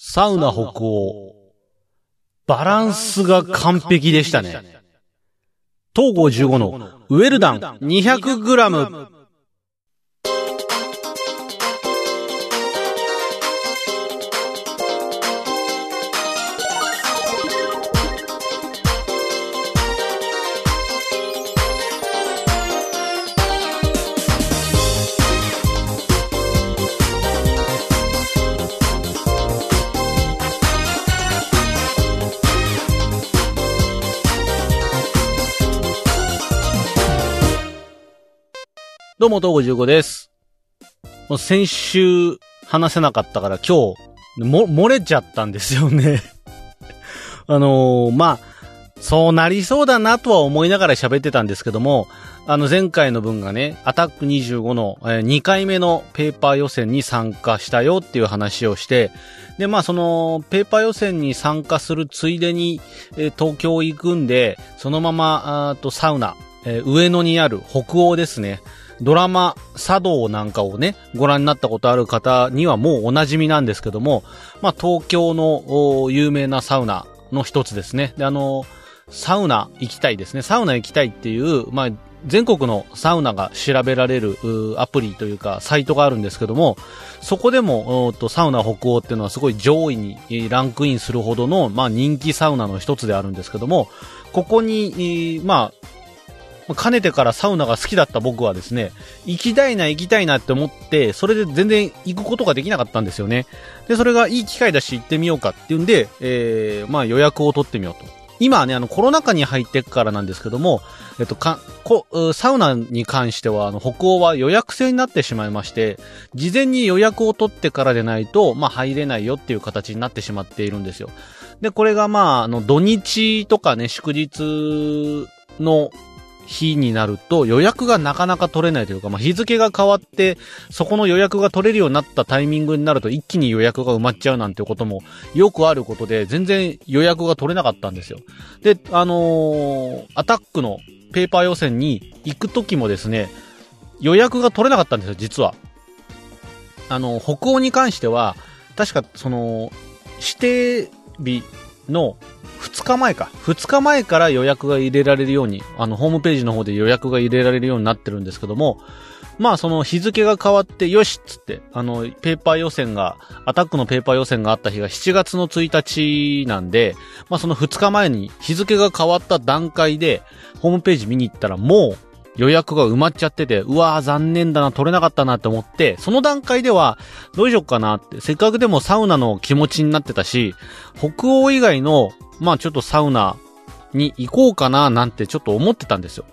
サウナ北欧。バランスが完璧でしたね。東郷15のウェルダン 200g。どうも、東郷15です。もう先週話せなかったから今日、も、漏れちゃったんですよね。あのーまあ、そうなりそうだなとは思いながら喋ってたんですけども、あの前回の分がね、アタック25の、え2回目のペーパー予選に参加したよっていう話をして、で、まあその、ペーパー予選に参加するついでに、え東京行くんで、そのまま、あとサウナ、え上野にある北欧ですね。ドラマ、茶道なんかをね、ご覧になったことある方にはもうお馴染みなんですけども、まあ、東京の有名なサウナの一つですね。で、あの、サウナ行きたいですね。サウナ行きたいっていう、まあ、全国のサウナが調べられるアプリというかサイトがあるんですけども、そこでも、とサウナ北欧っていうのはすごい上位にランクインするほどの、まあ、人気サウナの一つであるんですけども、ここに、まあ、かねてからサウナが好きだった僕はですね、行きたいな行きたいなって思って、それで全然行くことができなかったんですよね。で、それがいい機会だし行ってみようかっていうんで、えー、まあ予約を取ってみようと。今はね、あのコロナ禍に入ってからなんですけども、えっと、か、こ、サウナに関しては、あの、北欧は予約制になってしまいまして、事前に予約を取ってからでないと、まあ入れないよっていう形になってしまっているんですよ。で、これがまあ、あの、土日とかね、祝日の日になると予約がなかなか取れないというか、まあ、日付が変わって、そこの予約が取れるようになったタイミングになると一気に予約が埋まっちゃうなんてこともよくあることで、全然予約が取れなかったんですよ。で、あのーアタックのペーパー予選に行く時もですね、予約が取れなかったんですよ、実は。あの、北欧に関しては、確かその、指定日の2日前か。2日前から予約が入れられるように、あの、ホームページの方で予約が入れられるようになってるんですけども、まあ、その日付が変わって、よしっつって、あの、ペーパー予選が、アタックのペーパー予選があった日が7月の1日なんで、まあ、その2日前に日付が変わった段階で、ホームページ見に行ったらもう、予約が埋まっちゃってて、うわー残念だな、取れなかったなって思って、その段階では、どうしよっかなって、せっかくでもサウナの気持ちになってたし、北欧以外の、まあちょっとサウナに行こうかななんてちょっと思ってたんですよ。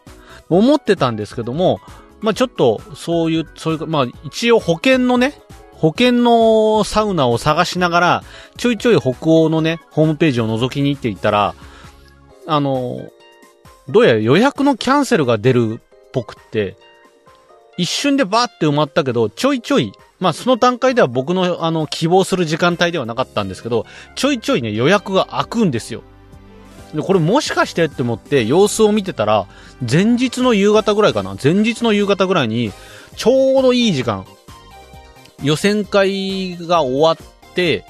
思ってたんですけども、まあちょっとそういう、そういう、まあ一応保険のね、保険のサウナを探しながら、ちょいちょい北欧のね、ホームページを覗きに行っていったら、あの、どうやら予約のキャンセルが出るっぽくって、一瞬でバーって埋まったけど、ちょいちょい、まあその段階では僕のあの希望する時間帯ではなかったんですけど、ちょいちょいね予約が開くんですよ。で、これもしかしてって思って様子を見てたら、前日の夕方ぐらいかな前日の夕方ぐらいに、ちょうどいい時間、予選会が終わって、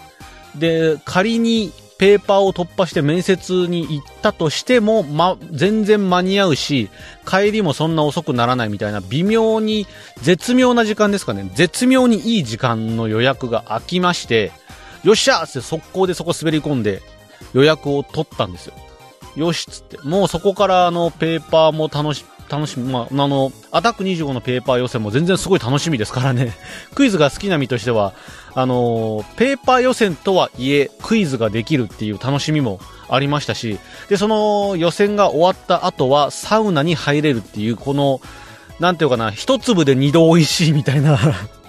で、仮にペーパーを突破して面接に行ったとしても、ま、全然間に合うし、帰りもそんな遅くならないみたいな、微妙に、絶妙な時間ですかね。絶妙にいい時間の予約が空きまして、よっしゃーって速攻でそこ滑り込んで、予約を取ったんですよ。よしっつって。もうそこからあの、ペーパーも楽し、楽しみ、まあ、あの、アタック25のペーパー予選も全然すごい楽しみですからね。クイズが好きな身としては、あのペーパー予選とはいえ、クイズができるっていう楽しみもありましたし、で、その予選が終わった後は、サウナに入れるっていう、この、なんていうかな、一粒で二度美味しいみたいな、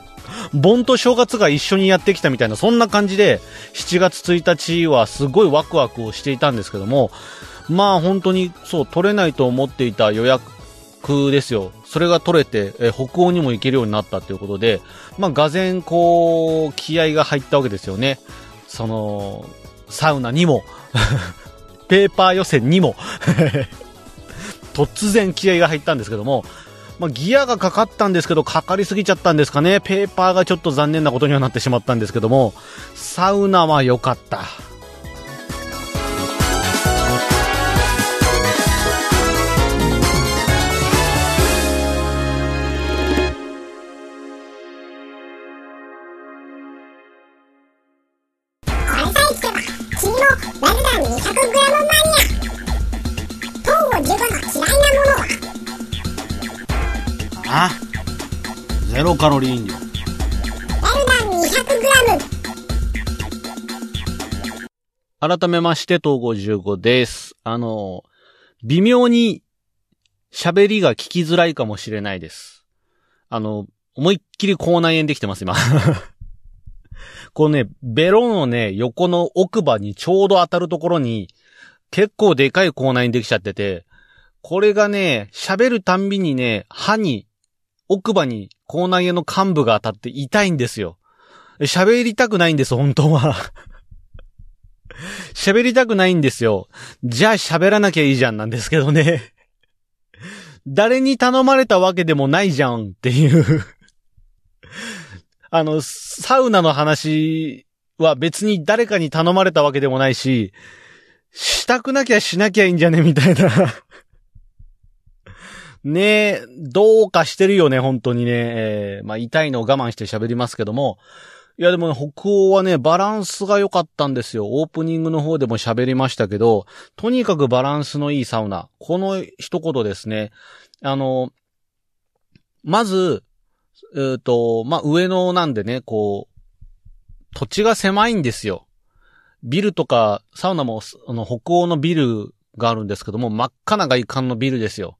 盆と正月が一緒にやってきたみたいな、そんな感じで、7月1日はすごいワクワクをしていたんですけども、まあ本当に、そう、取れないと思っていた予約ですよ。それが取れて、え北欧にも行けるようになったということで、まあ、がぜん、こう、気合が入ったわけですよね。その、サウナにも、ペーパー予選にも、突然気合が入ったんですけども、まあ、ギアがかかったんですけど、かかりすぎちゃったんですかね。ペーパーがちょっと残念なことにはなってしまったんですけども、サウナは良かった。あゼロカロリー飲料エルダン 200g 改めまして、東55です。あの、微妙に喋りが聞きづらいかもしれないです。あの、思いっきり口内炎できてます、今。こうね、ベロのね、横の奥歯にちょうど当たるところに、結構でかい口内炎できちゃってて、これがね、喋るたんびにね、歯に奥歯に口内炎の幹部が当たって痛いんですよ。喋りたくないんです、本当は。喋りたくないんですよ。じゃあ喋らなきゃいいじゃんなんですけどね。誰に頼まれたわけでもないじゃんっていう あの、サウナの話は別に誰かに頼まれたわけでもないし、したくなきゃしなきゃいいんじゃねみたいなねえ、どうかしてるよね、本当にね。えー、まあ、痛いのを我慢して喋りますけども。いや、でも、ね、北欧はね、バランスが良かったんですよ。オープニングの方でも喋りましたけど、とにかくバランスのいいサウナ。この一言ですね。あの、まず、えっ、ー、と、まあ、上野なんでね、こう、土地が狭いんですよ。ビルとか、サウナも、あの、北欧のビルがあるんですけども、真っ赤な外観のビルですよ。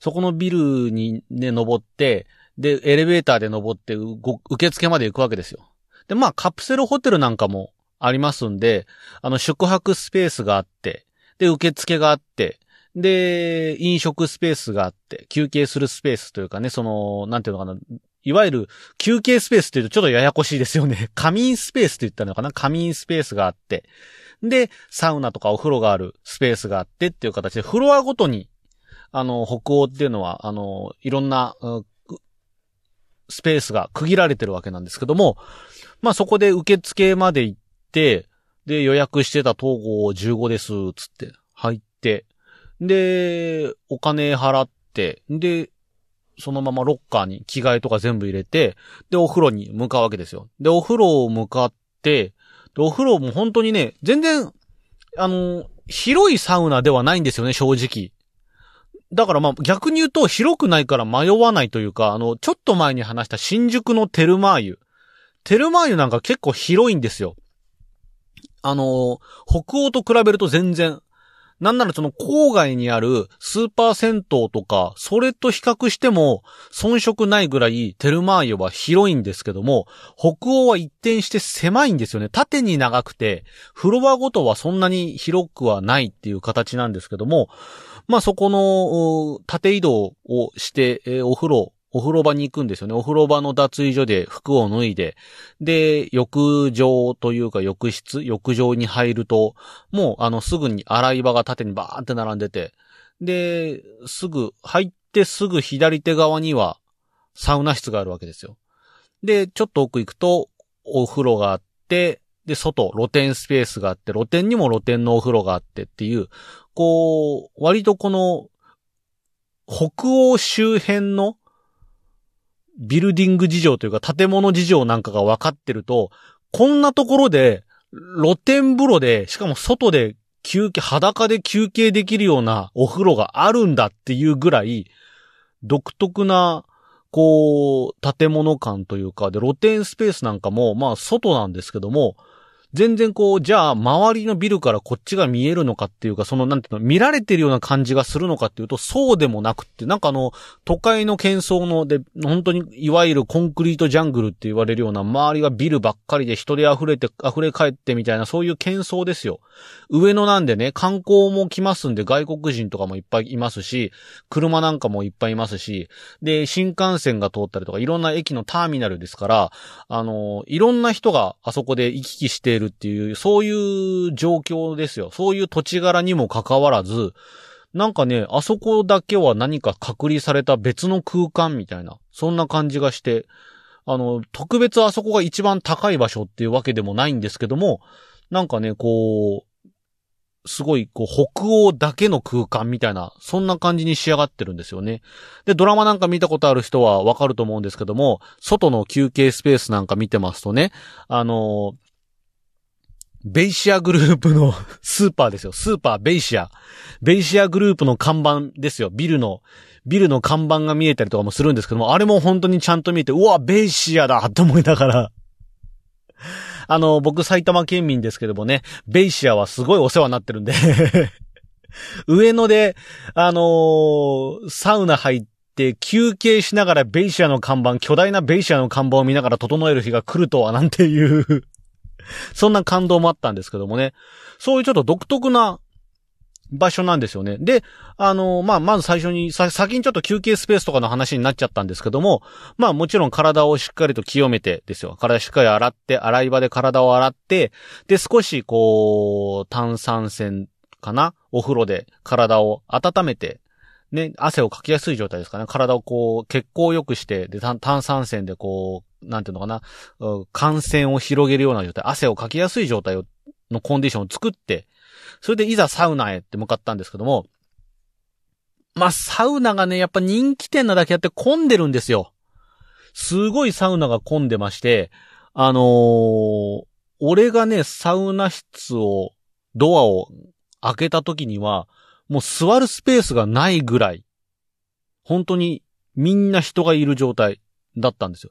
そこのビルにね、登って、で、エレベーターで登って、受付まで行くわけですよ。で、まあ、カプセルホテルなんかもありますんで、あの、宿泊スペースがあって、で、受付があって、で、飲食スペースがあって、休憩するスペースというかね、その、なんていうのかな、いわゆる休憩スペースって言うとちょっとややこしいですよね。仮眠スペースって言ったのかな？仮眠スペースがあって。で、サウナとかお風呂があるスペースがあってっていう形で、フロアごとにあの、北欧っていうのは、あの、いろんな、スペースが区切られてるわけなんですけども、まあそこで受付まで行って、で、予約してた統合15です、つって入って、で、お金払って、で、そのままロッカーに着替えとか全部入れて、で、お風呂に向かうわけですよ。で、お風呂を向かって、で、お風呂も本当にね、全然、あの、広いサウナではないんですよね、正直。だからまあ逆に言うと広くないから迷わないというか、あの、ちょっと前に話した新宿のテルマー湯。テルマー湯なんか結構広いんですよ。あの、北欧と比べると全然。なんならその郊外にあるスーパー銭湯とか、それと比較しても遜色ないぐらいテルマー湯は広いんですけども、北欧は一転して狭いんですよね。縦に長くて、フロアごとはそんなに広くはないっていう形なんですけども、まあそこの、縦移動をして、え、お風呂、お風呂場に行くんですよね。お風呂場の脱衣所で服を脱いで、で、浴場というか浴室、浴場に入ると、もうあのすぐに洗い場が縦にバーって並んでて、で、すぐ、入ってすぐ左手側にはサウナ室があるわけですよ。で、ちょっと奥行くとお風呂があって、で、外、露天スペースがあって、露天にも露天のお風呂があってっていう、こう、割とこの、北欧周辺のビルディング事情というか建物事情なんかが分かってると、こんなところで露天風呂で、しかも外で休憩、裸で休憩できるようなお風呂があるんだっていうぐらい、独特な、こう、建物感というか、で、露天スペースなんかも、まあ、外なんですけども、全然こう、じゃあ、周りのビルからこっちが見えるのかっていうか、その、なんていうの、見られてるような感じがするのかっていうと、そうでもなくって、なんかあの、都会の喧騒ので、本当に、いわゆるコンクリートジャングルって言われるような、周りがビルばっかりで人で溢れて、溢れ返ってみたいな、そういう喧騒ですよ。上野なんでね、観光も来ますんで、外国人とかもいっぱいいますし、車なんかもいっぱいいますし、で、新幹線が通ったりとか、いろんな駅のターミナルですから、あの、いろんな人があそこで行き来しているるっていう、そういう状況ですよ。そういう土地柄にもかかわらず、なんかね、あそこだけは何か隔離された別の空間みたいな、そんな感じがして、あの、特別あそこが一番高い場所っていうわけでもないんですけども、なんかね、こう、すごい、こう、北欧だけの空間みたいな、そんな感じに仕上がってるんですよね。で、ドラマなんか見たことある人はわかると思うんですけども、外の休憩スペースなんか見てますとね、あのベイシアグループの スーパーですよ。スーパーベイシア。ベイシアグループの看板ですよ。ビルの、ビルの看板が見えたりとかもするんですけども、あれも本当にちゃんと見えて、うわ、ベイシアだって思いながら あの、僕埼玉県民ですけどもね、ベイシアはすごいお世話になってるんで 上野で、あのー、サウナ入って休憩しながらベイシアの看板、巨大なベイシアの看板を見ながら整える日が来るとはなんていうそんな感動もあったんですけどもね。そういうちょっと独特な場所なんですよね。で、あの、まあ、まず最初に、さ、先にちょっと休憩スペースとかの話になっちゃったんですけども、まあ、もちろん体をしっかりと清めてですよ。体しっかり洗って、洗い場で体を洗って、で、少しこう、炭酸泉かな？お風呂で体を温めて、ね、汗をかきやすい状態ですかね。体をこう、血行を良くして、で、炭酸泉でこう、なんていうのかな、感染を広げるような状態、汗をかきやすい状態を、のコンディションを作って、それでいざサウナへって向かったんですけども、まあ、サウナがね、やっぱ人気店なだけあって混んでるんですよ。すごいサウナが混んでまして、あのー、俺がね、サウナ室を、ドアを開けた時には、もう座るスペースがないぐらい、本当にみんな人がいる状態。だったんですよ。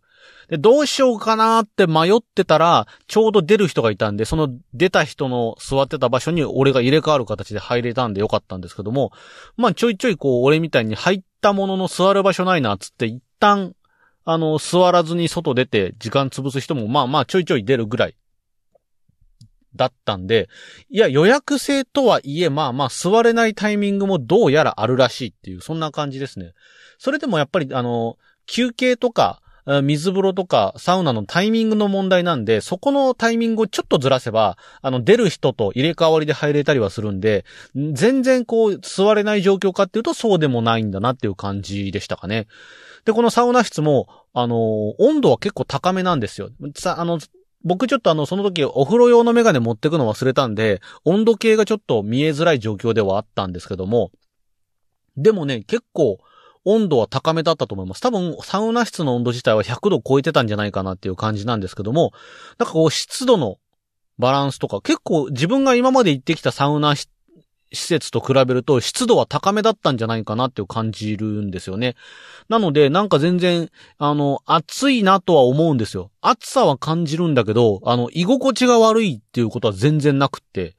で、どうしようかなって迷ってたら、ちょうど出る人がいたんで、その出た人の座ってた場所に俺が入れ替わる形で入れたんでよかったんですけども、まあちょいちょいこう、俺みたいに入ったものの座る場所ないな、つって一旦、あの、座らずに外出て時間潰す人もまあまあちょいちょい出るぐらいだったんで、いや、予約制とはいえ、まあまあ座れないタイミングもどうやらあるらしいっていう、そんな感じですね。それでもやっぱり、あの、休憩とか、水風呂とかサウナのタイミングの問題なんで、そこのタイミングをちょっとずらせば、あの、出る人と入れ替わりで入れたりはするんで、全然こう、座れない状況かっていうとそうでもないんだなっていう感じでしたかね。で、このサウナ室も、あの、温度は結構高めなんですよ。さ、あの、僕ちょっとあの、その時お風呂用のメガネ持ってくの忘れたんで、温度計がちょっと見えづらい状況ではあったんですけども、でもね、結構、温度は高めだったと思います。多分、サウナ室の温度自体は100度超えてたんじゃないかなっていう感じなんですけども、なんかこう、湿度のバランスとか、結構自分が今まで行ってきたサウナ施設と比べると湿度は高めだったんじゃないかなっていう感じるんですよね。なので、なんか全然、あの、暑いなとは思うんですよ。暑さは感じるんだけど、あの、居心地が悪いっていうことは全然なくって。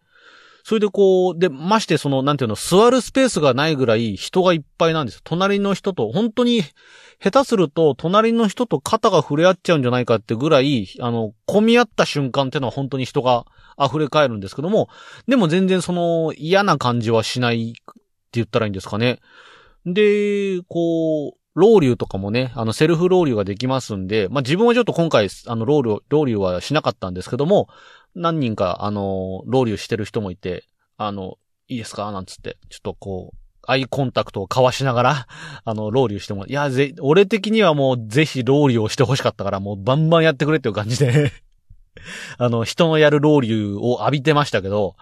それでこう、で、ましてその、なんていうの、座るスペースがないぐらい人がいっぱいなんです。隣の人と、本当に、下手すると、隣の人と肩が触れ合っちゃうんじゃないかってぐらい、あの、混み合った瞬間っていうのは本当に人が溢れ返るんですけども、でも全然その、嫌な感じはしないって言ったらいいんですかね。で、こう、ロウリュとかもね、あの、セルフロウリュができますんで、まあ、自分はちょっと今回、あの、ロウリュ、ロウリュはしなかったんですけども、何人か、あの、ロウリュしてる人もいて、あの、いいですか？なんつって、ちょっとこう、アイコンタクトを交わしながら、あの、ロウリュしても、いや、ぜ、俺的にはもうぜひロウリュをして欲しかったから、もうバンバンやってくれっていう感じで。あの、人のやるロウリュを浴びてましたけど、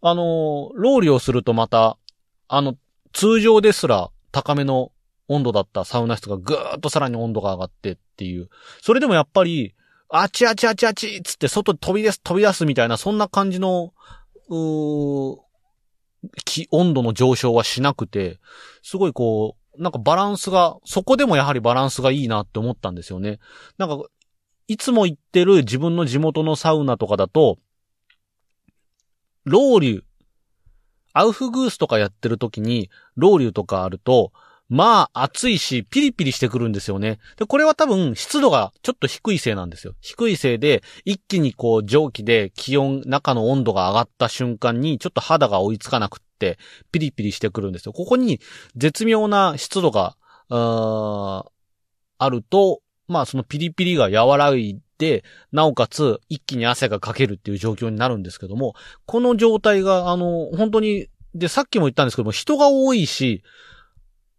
あの、ロウリュをするとまた、あの、通常ですら高めの温度だったサウナ室がぐーっとさらに温度が上がってっていう。それでもやっぱり、あちあちあちあちっつって外飛び出す、飛び出すみたいな、そんな感じの、うー、気、温度の上昇はしなくて、すごいこう、なんかバランスが、そこでもやはりバランスがいいなって思ったんですよね。なんか、いつも行ってる自分の地元のサウナとかだと、ロウリュ、アウフグースとかやってる時に、ロウリュとかあると、まあ、暑いし、ピリピリしてくるんですよね。で、これは多分、湿度がちょっと低いせいなんですよ。低いせいで、一気にこう、蒸気で気温、中の温度が上がった瞬間に、ちょっと肌が追いつかなくって、ピリピリしてくるんですよ。ここに、絶妙な湿度が、ああると、まあ、そのピリピリが和らいで、なおかつ、一気に汗がかけるっていう状況になるんですけども、この状態が、あの、本当に、で、さっきも言ったんですけども、人が多いし、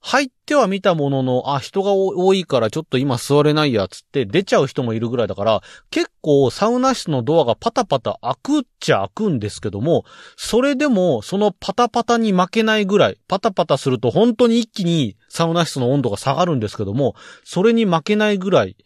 入っては見たものの、あ、人が多いからちょっと今座れないやつって出ちゃう人もいるぐらいだから、結構サウナ室のドアがパタパタ開くっちゃ開くんですけども、それでもそのパタパタに負けないぐらい、パタパタすると本当に一気にサウナ室の温度が下がるんですけども、それに負けないぐらい、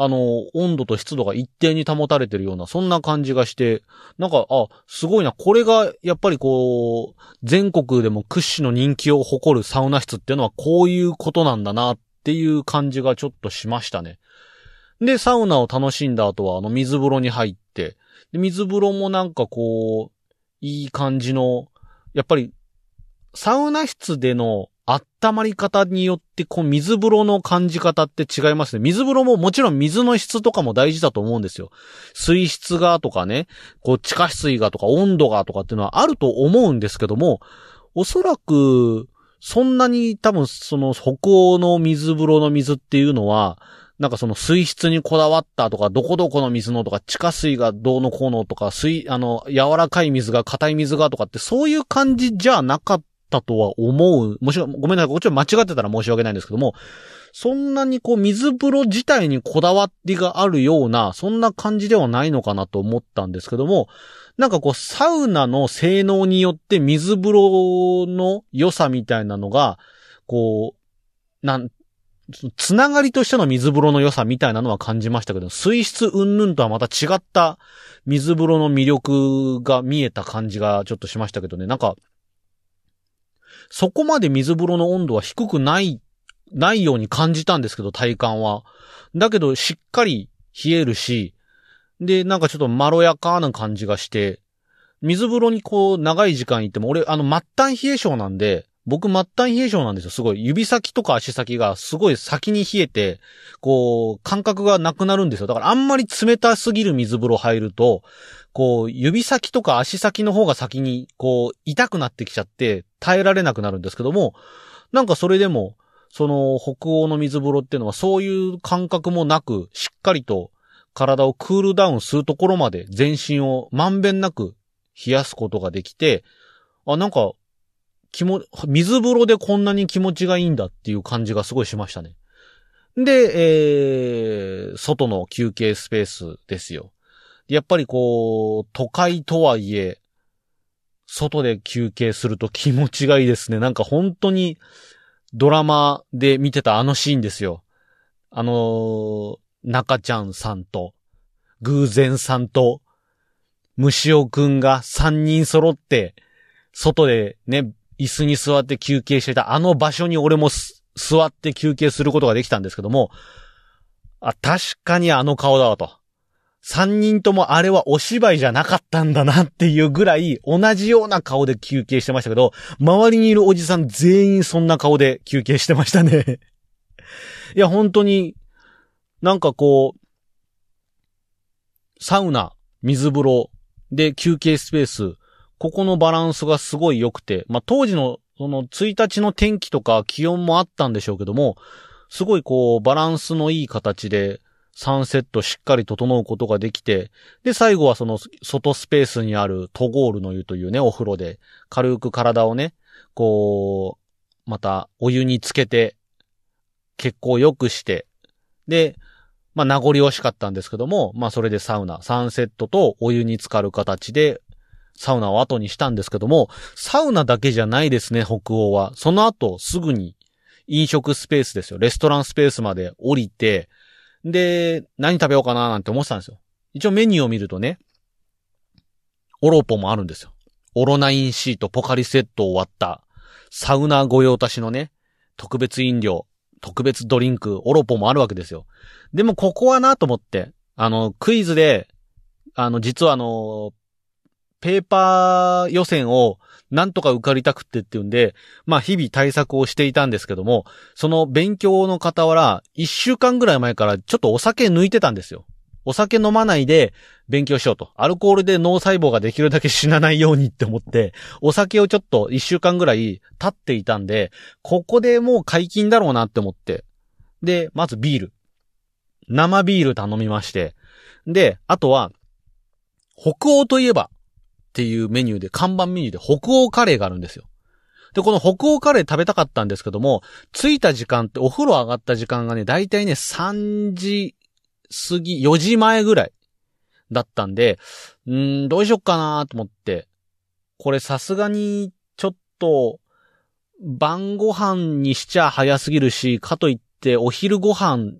あの、温度と湿度が一定に保たれてるような、そんな感じがして、なんか、あ、すごいな、これが、やっぱりこう、全国でも屈指の人気を誇るサウナ室っていうのはこういうことなんだなっていう感じがちょっとしましたね。で、サウナを楽しんだ後は、あの、水風呂に入って、で水風呂もなんかこう、いい感じの、やっぱり、サウナ室での温まり方によって、こう、水風呂の感じ方って違いますね。水風呂ももちろん水の質とかも大事だと思うんですよ。水質がとかね、こう、地下水がとか温度がとかっていうのはあると思うんですけども、おそらく、そんなに多分その北欧の水風呂の水っていうのは、なんかその水質にこだわったとか、どこどこの水のとか、地下水がどうのこうのとか、水、あの、柔らかい水が硬い水がとかって、そういう感じじゃなかっったとは思う。もしろごめんなさい。こっちは間違ってたら申し訳ないんですけども、そんなにこう水風呂自体にこだわりがあるような、そんな感じではないのかなと思ったんですけども、なんかこうサウナの性能によって水風呂の良さみたいなのが、こう、なん、つながりとしての水風呂の良さみたいなのは感じましたけど、水質云々とはまた違った水風呂の魅力が見えた感じがちょっとしましたけどね。なんか、そこまで水風呂の温度は低くない、ないように感じたんですけど、体感は。だけど、しっかり冷えるし、で、なんかちょっとまろやかな感じがして、水風呂にこう、長い時間行っても、俺、あの、末端冷え性なんで、僕末端冷え性なんですよ。すごい。指先とか足先がすごい先に冷えて、こう、感覚がなくなるんですよ。だからあんまり冷たすぎる水風呂入ると、こう、指先とか足先の方が先に、こう、痛くなってきちゃって、耐えられなくなるんですけども、なんかそれでも、その、北欧の水風呂っていうのはそういう感覚もなく、しっかりと体をクールダウンするところまで全身をまんべんなく冷やすことができて、あ、なんか、気も、水風呂でこんなに気持ちがいいんだっていう感じがすごいしましたね。で、えー、外の休憩スペースですよ。やっぱりこう、都会とはいえ、外で休憩すると気持ちがいいですね。なんか本当にドラマで見てたあのシーンですよ。あの中ちゃんさんと、偶然さんと、虫尾くんが三人揃って、外でね、椅子に座って休憩してたあの場所に俺も座って休憩することができたんですけども、あ、確かにあの顔だわと。三人ともあれはお芝居じゃなかったんだなっていうぐらい同じような顔で休憩してましたけど、周りにいるおじさん全員そんな顔で休憩してましたねいや、本当に、なんかこう、サウナ、水風呂、で休憩スペース、ここのバランスがすごい良くて、まあ、当時のその1日の天気とか気温もあったんでしょうけども、すごいこうバランスのいい形で、3セットしっかり整うことができて、で、最後はその外スペースにあるトゴールの湯というね、お風呂で、軽く体をね、こう、またお湯につけて、血行良くして、で、まあ名残惜しかったんですけども、まあそれでサウナ、3セットとお湯に浸かる形で、サウナを後にしたんですけども、サウナだけじゃないですね、北欧は。その後、すぐに飲食スペースですよ。レストランスペースまで降りて、で、何食べようかななんて思ってたんですよ。一応メニューを見るとね、オロポもあるんですよ。オロナインシートポカリセット終わった、サウナ御用達のね、特別飲料、特別ドリンク、オロポもあるわけですよ。でもここはなと思って、あの、クイズで、あの、実はあの、ペーパー予選をなんとか受かりたくってっていうんで、まあ日々対策をしていたんですけども、その勉強の傍ら、一週間ぐらい前からちょっとお酒抜いてたんですよ。お酒飲まないで勉強しようと。アルコールで脳細胞ができるだけ死なないようにって思って、お酒をちょっと一週間ぐらい経っていたんで、ここでもう解禁だろうなって思って。で、まずビール。生ビール頼みまして。で、あとは、北欧といえば、っていうメニューで、看板メニューで北欧カレーがあるんですよ。で、この北欧カレー食べたかったんですけども、着いた時間ってお風呂上がった時間がね、だいたいね、3時過ぎ、4時前ぐらいだったんで、うーん、どうしよっかなと思って、これさすがに、ちょっと、晩ご飯にしちゃ早すぎるし、かといってお昼ご飯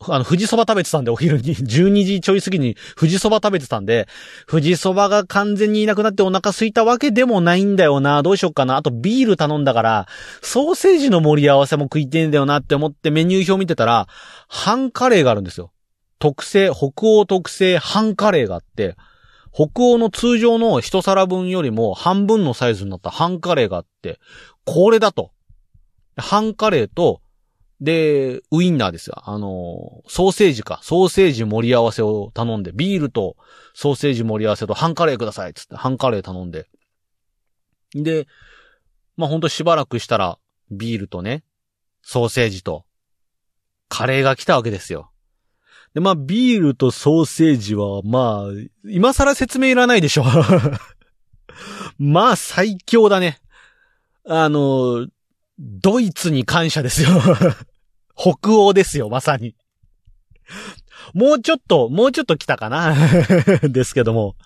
あの、富士そば食べてたんで、お昼に、12時ちょい過ぎに富士そば食べてたんで、富士そばが完全にいなくなってお腹空いたわけでもないんだよな、どうしよっかな。あとビール頼んだから、ソーセージの盛り合わせも食いてんだよなって思ってメニュー表見てたら、半カレーがあるんですよ。特製、北欧特製半カレーがあって、北欧の通常の一皿分よりも半分のサイズになった半カレーがあって、これだと。半カレーとで、ウインナーですよ。あの、ソーセージか。ソーセージ盛り合わせを頼んで、ビールとソーセージ盛り合わせと半カレーください。つって、半カレー頼んで。で、まあ、ほんとしばらくしたら、ビールとね、ソーセージと、カレーが来たわけですよ。で、まあ、ビールとソーセージは、まあ、今更説明いらないでしょ。まあ、最強だね。あの、ドイツに感謝ですよ。北欧ですよ、まさに。もうちょっと、もうちょっと来たかな？ですけども。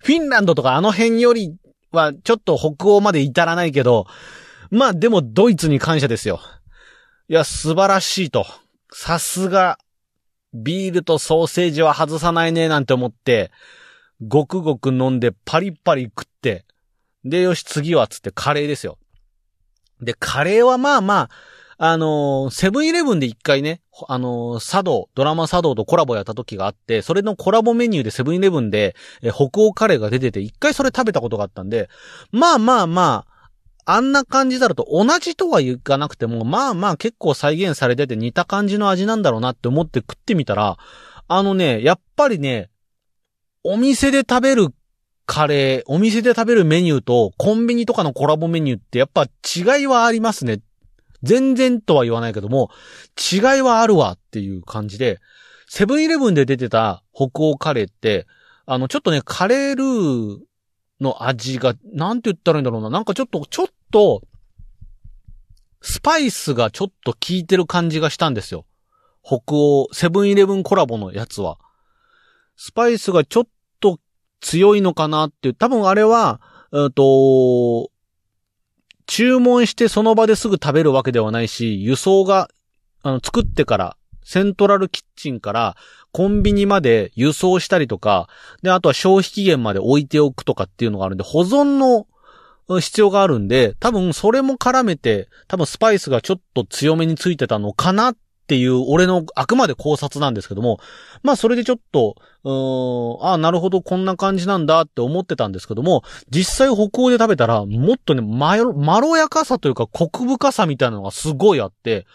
フィンランドとかあの辺よりはちょっと北欧まで至らないけど、まあでもドイツに感謝ですよ。いや、素晴らしいと。さすが、ビールとソーセージは外さないねなんて思って、ごくごく飲んでパリパリ食って、で、よし次はつってカレーですよ。で、カレーはまあまあ、あのセブンイレブンで一回ね、あのー、茶道、ドラマ茶道とコラボやった時があって、それのコラボメニューでセブンイレブンで、え北欧カレーが出てて、一回それ食べたことがあったんで、まあまあまあ、あんな感じだと同じとは言かなくても、まあまあ結構再現されてて似た感じの味なんだろうなって思って食ってみたら、あのね、やっぱりね、お店で食べるカレー、お店で食べるメニューとコンビニとかのコラボメニューってやっぱ違いはありますね。全然とは言わないけども、違いはあるわっていう感じで、セブンイレブンで出てた北欧カレーって、あの、ちょっとね、カレールーの味が、なんて言ったらいいんだろうな。なんかちょっと、ちょっと、スパイスがちょっと効いてる感じがしたんですよ。北欧、セブンイレブンコラボのやつは。スパイスがちょっ強いのかなっていう、多分あれは、えっと、注文してその場ですぐ食べるわけではないし、輸送が、あの、作ってから、セントラルキッチンからコンビニまで輸送したりとか、で、あとは消費期限まで置いておくとかっていうのがあるんで、保存の必要があるんで、多分それも絡めて、多分スパイスがちょっと強めについてたのかなっっていう俺のあくまで考察なんですけども、まあそれでちょっと、うーん、ああ、なるほど、こんな感じなんだって思ってたんですけども、実際北欧で食べたら、もっとね、まろ、まろやかさというか、コク深さみたいなのがすごいあって、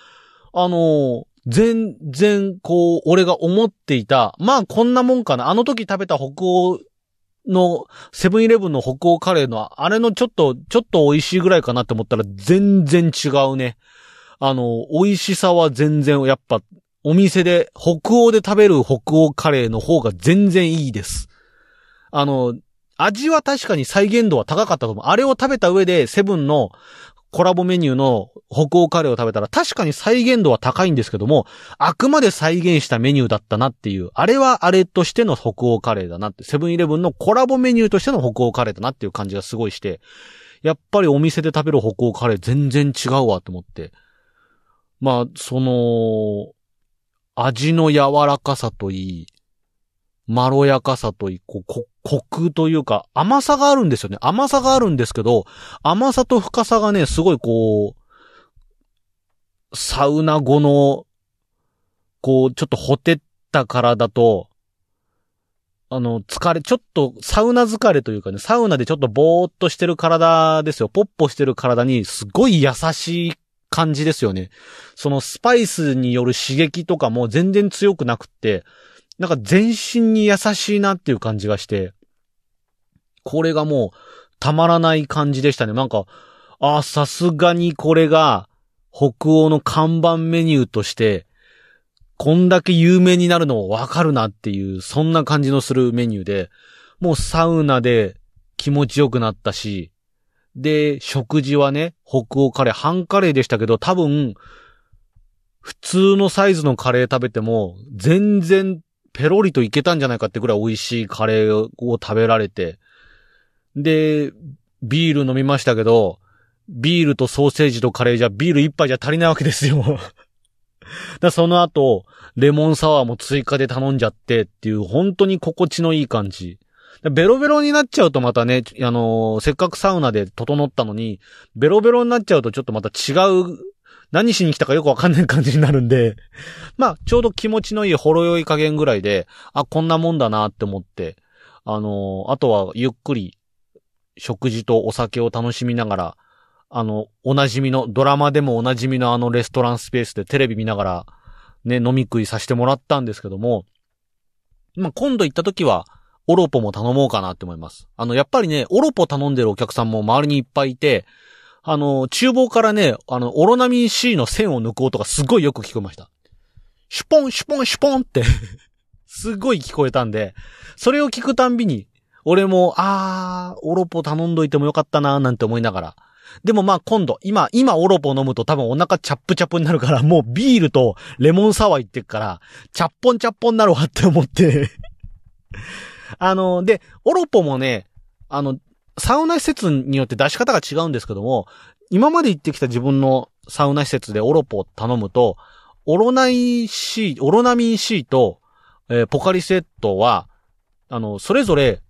あのー、全然、こう、俺が思っていた、まあこんなもんかな。あの時食べた北欧の、セブンイレブンの北欧カレーの、あれのちょっと、ちょっと美味しいぐらいかなって思ったら、全然違うね。あの、美味しさは全然、やっぱ、お店で、北欧で食べる北欧カレーの方が全然いいです。あの、味は確かに再現度は高かったと思う。あれを食べた上で、セブンのコラボメニューの北欧カレーを食べたら確かに再現度は高いんですけども、あくまで再現したメニューだったなっていう、あれはあれとしての北欧カレーだなって、セブンイレブンのコラボメニューとしての北欧カレーだなっていう感じがすごいして、やっぱりお店で食べる北欧カレー全然違うわと思って。まあ、その、味の柔らかさといい、まろやかさといい、こう、こ、コクというか、甘さがあるんですよね。甘さがあるんですけど、甘さと深さがね、すごいこう、サウナ後の、こう、ちょっとほてった体と、あの、疲れ、ちょっとサウナ疲れというかね、サウナでちょっとぼーっとしてる体ですよ。ポッポしてる体にすごい優しい感じですよね。そのスパイスによる刺激とかも全然強くなくって、なんか全身に優しいなっていう感じがして、これがもうたまらない感じでしたね。なんか、ああ、さすがにこれが北欧の看板メニューとして、こんだけ有名になるのわかるなっていう、そんな感じのするメニューで、もうサウナで気持ちよくなったし、で、食事はね、北欧カレー、半カレーでしたけど、多分、普通のサイズのカレー食べても、全然ペロリといけたんじゃないかってぐらい美味しいカレーを食べられて、で、ビール飲みましたけど、ビールとソーセージとカレーじゃビール一杯じゃ足りないわけですよ。だその後、レモンサワーも追加で頼んじゃってっていう、本当に心地のいい感じ。ベロベロになっちゃうとまたね、あのー、せっかくサウナで整ったのに、ベロベロになっちゃうとちょっとまた違う、何しに来たかよくわかんない感じになるんで、まあ、ちょうど気持ちのいいほろ酔い加減ぐらいで、あ、こんなもんだなって思って、あのー、あとはゆっくり、食事とお酒を楽しみながら、あの、おなじみの、ドラマでもおなじみのあのレストランスペースでテレビ見ながら、ね、飲み食いさせてもらったんですけども、まあ、今度行った時は、オロポも頼もうかなって思います。あの、やっぱりね、オロポ頼んでるお客さんも周りにいっぱいいて、あの、厨房からね、あの、オロナミン C の線を抜く音がすごいよく聞こえました。シュポン、シュポン、シュポンって すごい聞こえたんで、それを聞くたんびに、俺も、あー、オロポ頼んどいてもよかったなーなんて思いながら。でもまあ今度、今、今オロポ飲むと多分お腹チャップチャップになるから、もうビールとレモンサワーいってっから、チャッポンチャッポンになるわって思ってあの、で、オロポもね、あの、サウナ施設によって出し方が違うんですけども、今まで行ってきた自分のサウナ施設でオロポを頼むと、オロナイシー、オロナミン C と、えー、ポカリセットは、あの、それぞれ、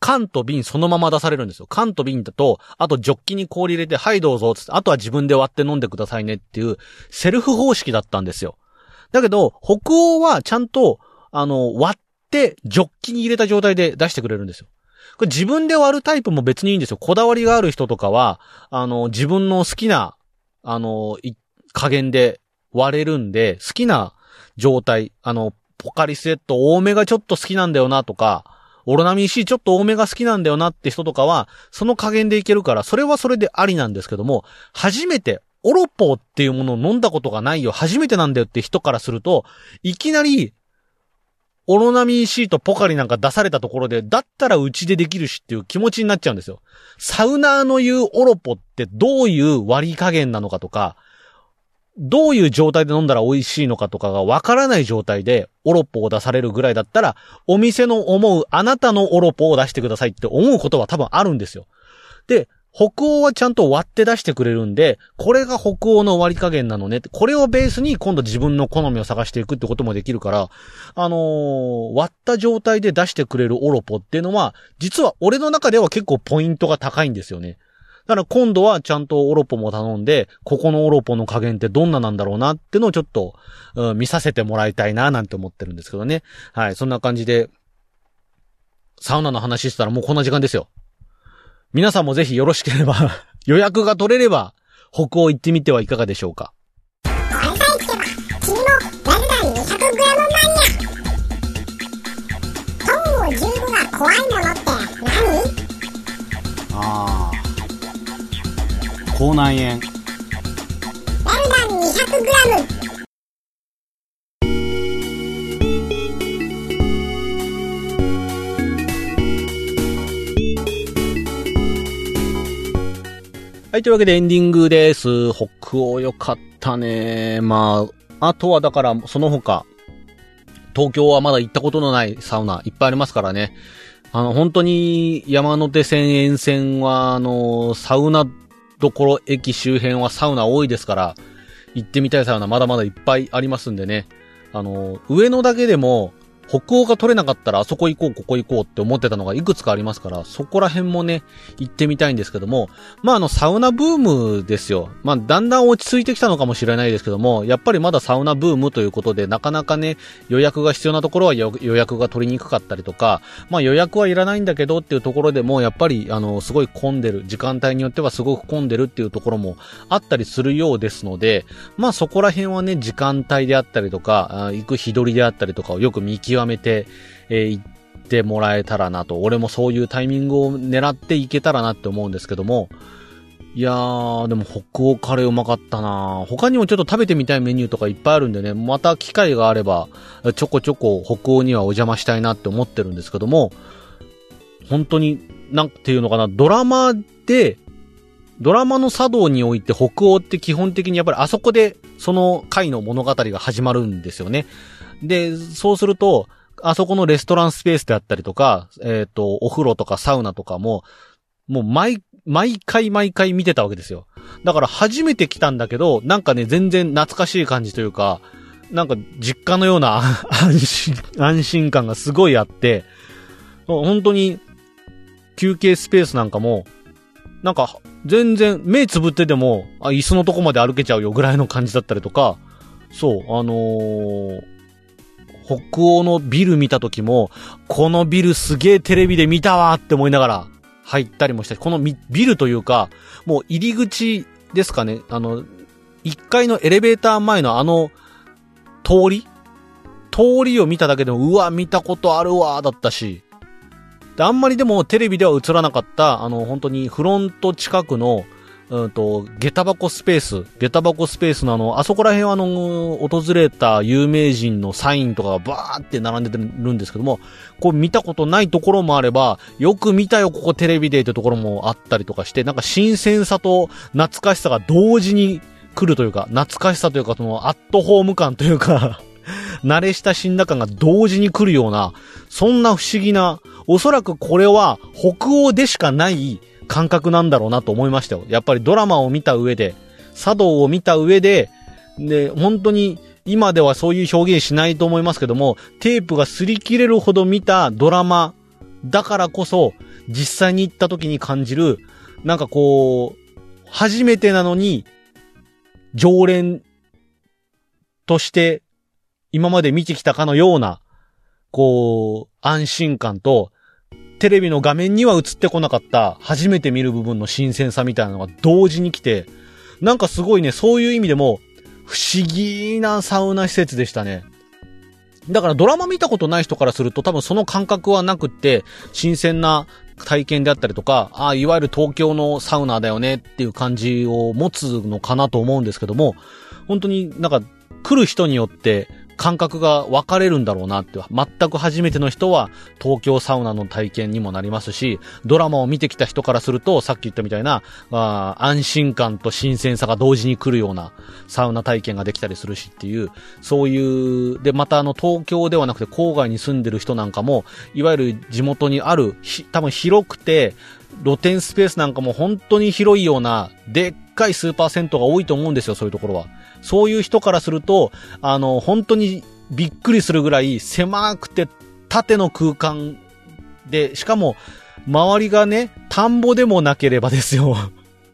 缶と瓶そのまま出されるんですよ。缶と瓶だと、あとジョッキに氷入れて、はいどうぞ、つって、あとは自分で割って飲んでくださいねっていう、セルフ方式だったんですよ。だけど、北欧はちゃんと、あの、割っ、ジョッキに入れた状態で出してくれるんですよ。これ自分で割るタイプも別にいいんですよ。こだわりがある人とかは、あの、自分の好きな、あの、加減で割れるんで、好きな状態、あの、ポカリスエット多めがちょっと好きなんだよなとか、オロナミン C ちょっと多めが好きなんだよなって人とかは、その加減でいけるから、それはそれでありなんですけども、初めて、オロポっていうものを飲んだことがないよ、初めてなんだよって人からすると、いきなり、オロナミンシートポカリなんか出されたところで、だったらうちでできるしっていう気持ちになっちゃうんですよ。サウナーの言うオロポってどういう割り加減なのかとか、どういう状態で飲んだら美味しいのかとかがわからない状態でオロポを出されるぐらいだったら、お店の思うあなたのオロポを出してくださいって思うことは多分あるんですよ。で、北欧はちゃんと割って出してくれるんで、これが北欧の割り加減なのね。これをベースに今度自分の好みを探していくってこともできるから、あのー、割った状態で出してくれるオロポっていうのは、実は俺の中では結構ポイントが高いんですよね。だから今度はちゃんとオロポも頼んで、ここのオロポの加減ってどんななんだろうなってのをちょっと、うん、見させてもらいたいななんて思ってるんですけどね。はい、そんな感じで、サウナの話したらもうこんな時間ですよ。皆さんもぜひよろしければ 予約が取れれば、北欧行ってみてはいかがでしょうか。これさえ聞けば、君もラルダン 200g マニア。トンを15が怖いものって何？ああ。口内炎。ラルダン 200g。はい、というわけでエンディングです。北欧よかったね。まあ、あとはだから、その他、東京はまだ行ったことのないサウナいっぱいありますからね。あの、本当に山手線沿線は、あの、サウナどころ駅周辺はサウナ多いですから、行ってみたいサウナまだまだいっぱいありますんでね。あの、上野だけでも、北欧が取れなかったらあそこ行こう、ここ行こうって思ってたのがいくつかありますから、そこら辺もね、行ってみたいんですけども、まああの、サウナブームですよ。まあだんだん落ち着いてきたのかもしれないですけども、やっぱりまだサウナブームということで、なかなかね、予約が必要なところは予約が取りにくかったりとか、まあ予約はいらないんだけどっていうところでも、やっぱりあの、すごい混んでる、時間帯によってはすごく混んでるっていうところもあったりするようですので、まあそこら辺はね、時間帯であったりとか、行く日取りであったりとかをよく見極めて、えー、行ってもらえたらなと、俺もそういうタイミングを狙っていけたらなって思うんですけども、いやー、でも北欧カレーうまかったな。他にもちょっと食べてみたいメニューとかいっぱいあるんでね、また機会があれば、ちょこちょこ北欧にはお邪魔したいなって思ってるんですけども、本当に、なんていうのかな、ドラマで、ドラマの茶道において北欧って基本的にやっぱりあそこでその回の物語が始まるんですよね。で、そうすると、あそこのレストランスペースであったりとか、えっ、ー、と、お風呂とかサウナとかも、もう毎、毎回毎回見てたわけですよ。だから初めて来たんだけど、なんかね、全然懐かしい感じというか、なんか実家のような 安心、安心感がすごいあって、本当に休憩スペースなんかも、なんか全然目つぶってても、あ、椅子のとこまで歩けちゃうよぐらいの感じだったりとか、そう、あのー、北欧のビル見た時も、このビルすげえテレビで見たわって思いながら入ったりもしたしこのビルというか、もう入り口ですかね、あの、1階のエレベーター前のあの、通り？通りを見ただけでも、うわ、見たことあるわ、だったし。で、あんまりでもテレビでは映らなかった、あの、本当にフロント近くの、うんと、下駄箱スペース、下駄箱スペースのあの、あそこら辺はあの、訪れた有名人のサインとかがバーって並んでるんですけども、こう見たことないところもあれば、よく見たよ、ここテレビでってところもあったりとかして、なんか新鮮さと懐かしさが同時に来るというか、懐かしさというか、その、アットホーム感というか 慣れ親しんだ感が同時に来るような、そんな不思議な、おそらくこれは北欧でしかない感覚なんだろうなと思いましたよ。やっぱりドラマを見た上で、茶道を見た上で、で、本当に今ではそういう表現しないと思いますけども、テープが擦り切れるほど見たドラマだからこそ、実際に行った時に感じる、なんかこう、初めてなのに、常連として今まで見てきたかのような、こう、安心感と、テレビの画面には映ってこなかった初めて見る部分の新鮮さみたいなのが同時に来て、なんかすごいね、そういう意味でも不思議なサウナ施設でしたね。だからドラマ見たことない人からすると多分その感覚はなくって、新鮮な体験であったりとか、ああ、いわゆる東京のサウナだよねっていう感じを持つのかなと思うんですけども、本当になんか来る人によって感覚が分かれるんだろうなって、全く初めての人は東京サウナの体験にもなりますし、ドラマを見てきた人からすると、さっき言ったみたいな、あ安心感と新鮮さが同時に来るようなサウナ体験ができたりするしっていう、そういう、で、またあの東京ではなくて郊外に住んでる人なんかも、いわゆる地元にある、多分広くて、露天スペースなんかも本当に広いような、でっかいスーパー銭湯が多いと思うんですよ、そういうところは。そういう人からすると、あの、本当にびっくりするぐらい狭くて縦の空間で、しかも、周りがね、田んぼでもなければですよ。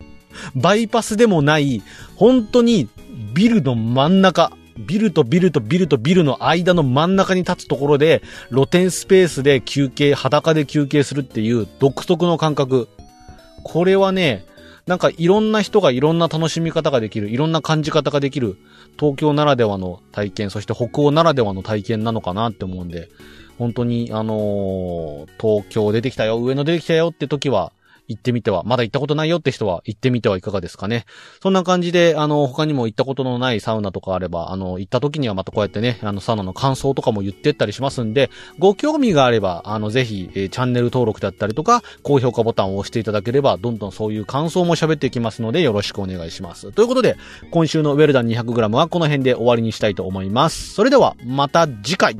バイパスでもない、本当にビルの真ん中、ビルとビルとビルとビルの間の真ん中に立つところで、露天スペースで休憩、裸で休憩するっていう独特の感覚。これはね、なんかいろんな人がいろんな楽しみ方ができる、いろんな感じ方ができる、東京ならではの体験、そして北欧ならではの体験なのかなって思うんで、本当に、あのー、東京出てきたよ、上野出てきたよって時は、行ってみては、まだ行ったことないよって人は行ってみてはいかがですかね。そんな感じで、あの、他にも行ったことのないサウナとかあれば、あの、行った時にはまたこうやってね、あの、サウナの感想とかも言ってったりしますんで、ご興味があれば、あの、ぜひ、えー、チャンネル登録だったりとか、高評価ボタンを押していただければ、どんどんそういう感想も喋っていきますので、よろしくお願いします。ということで、今週のウェルダン 200g はこの辺で終わりにしたいと思います。それでは、また次回。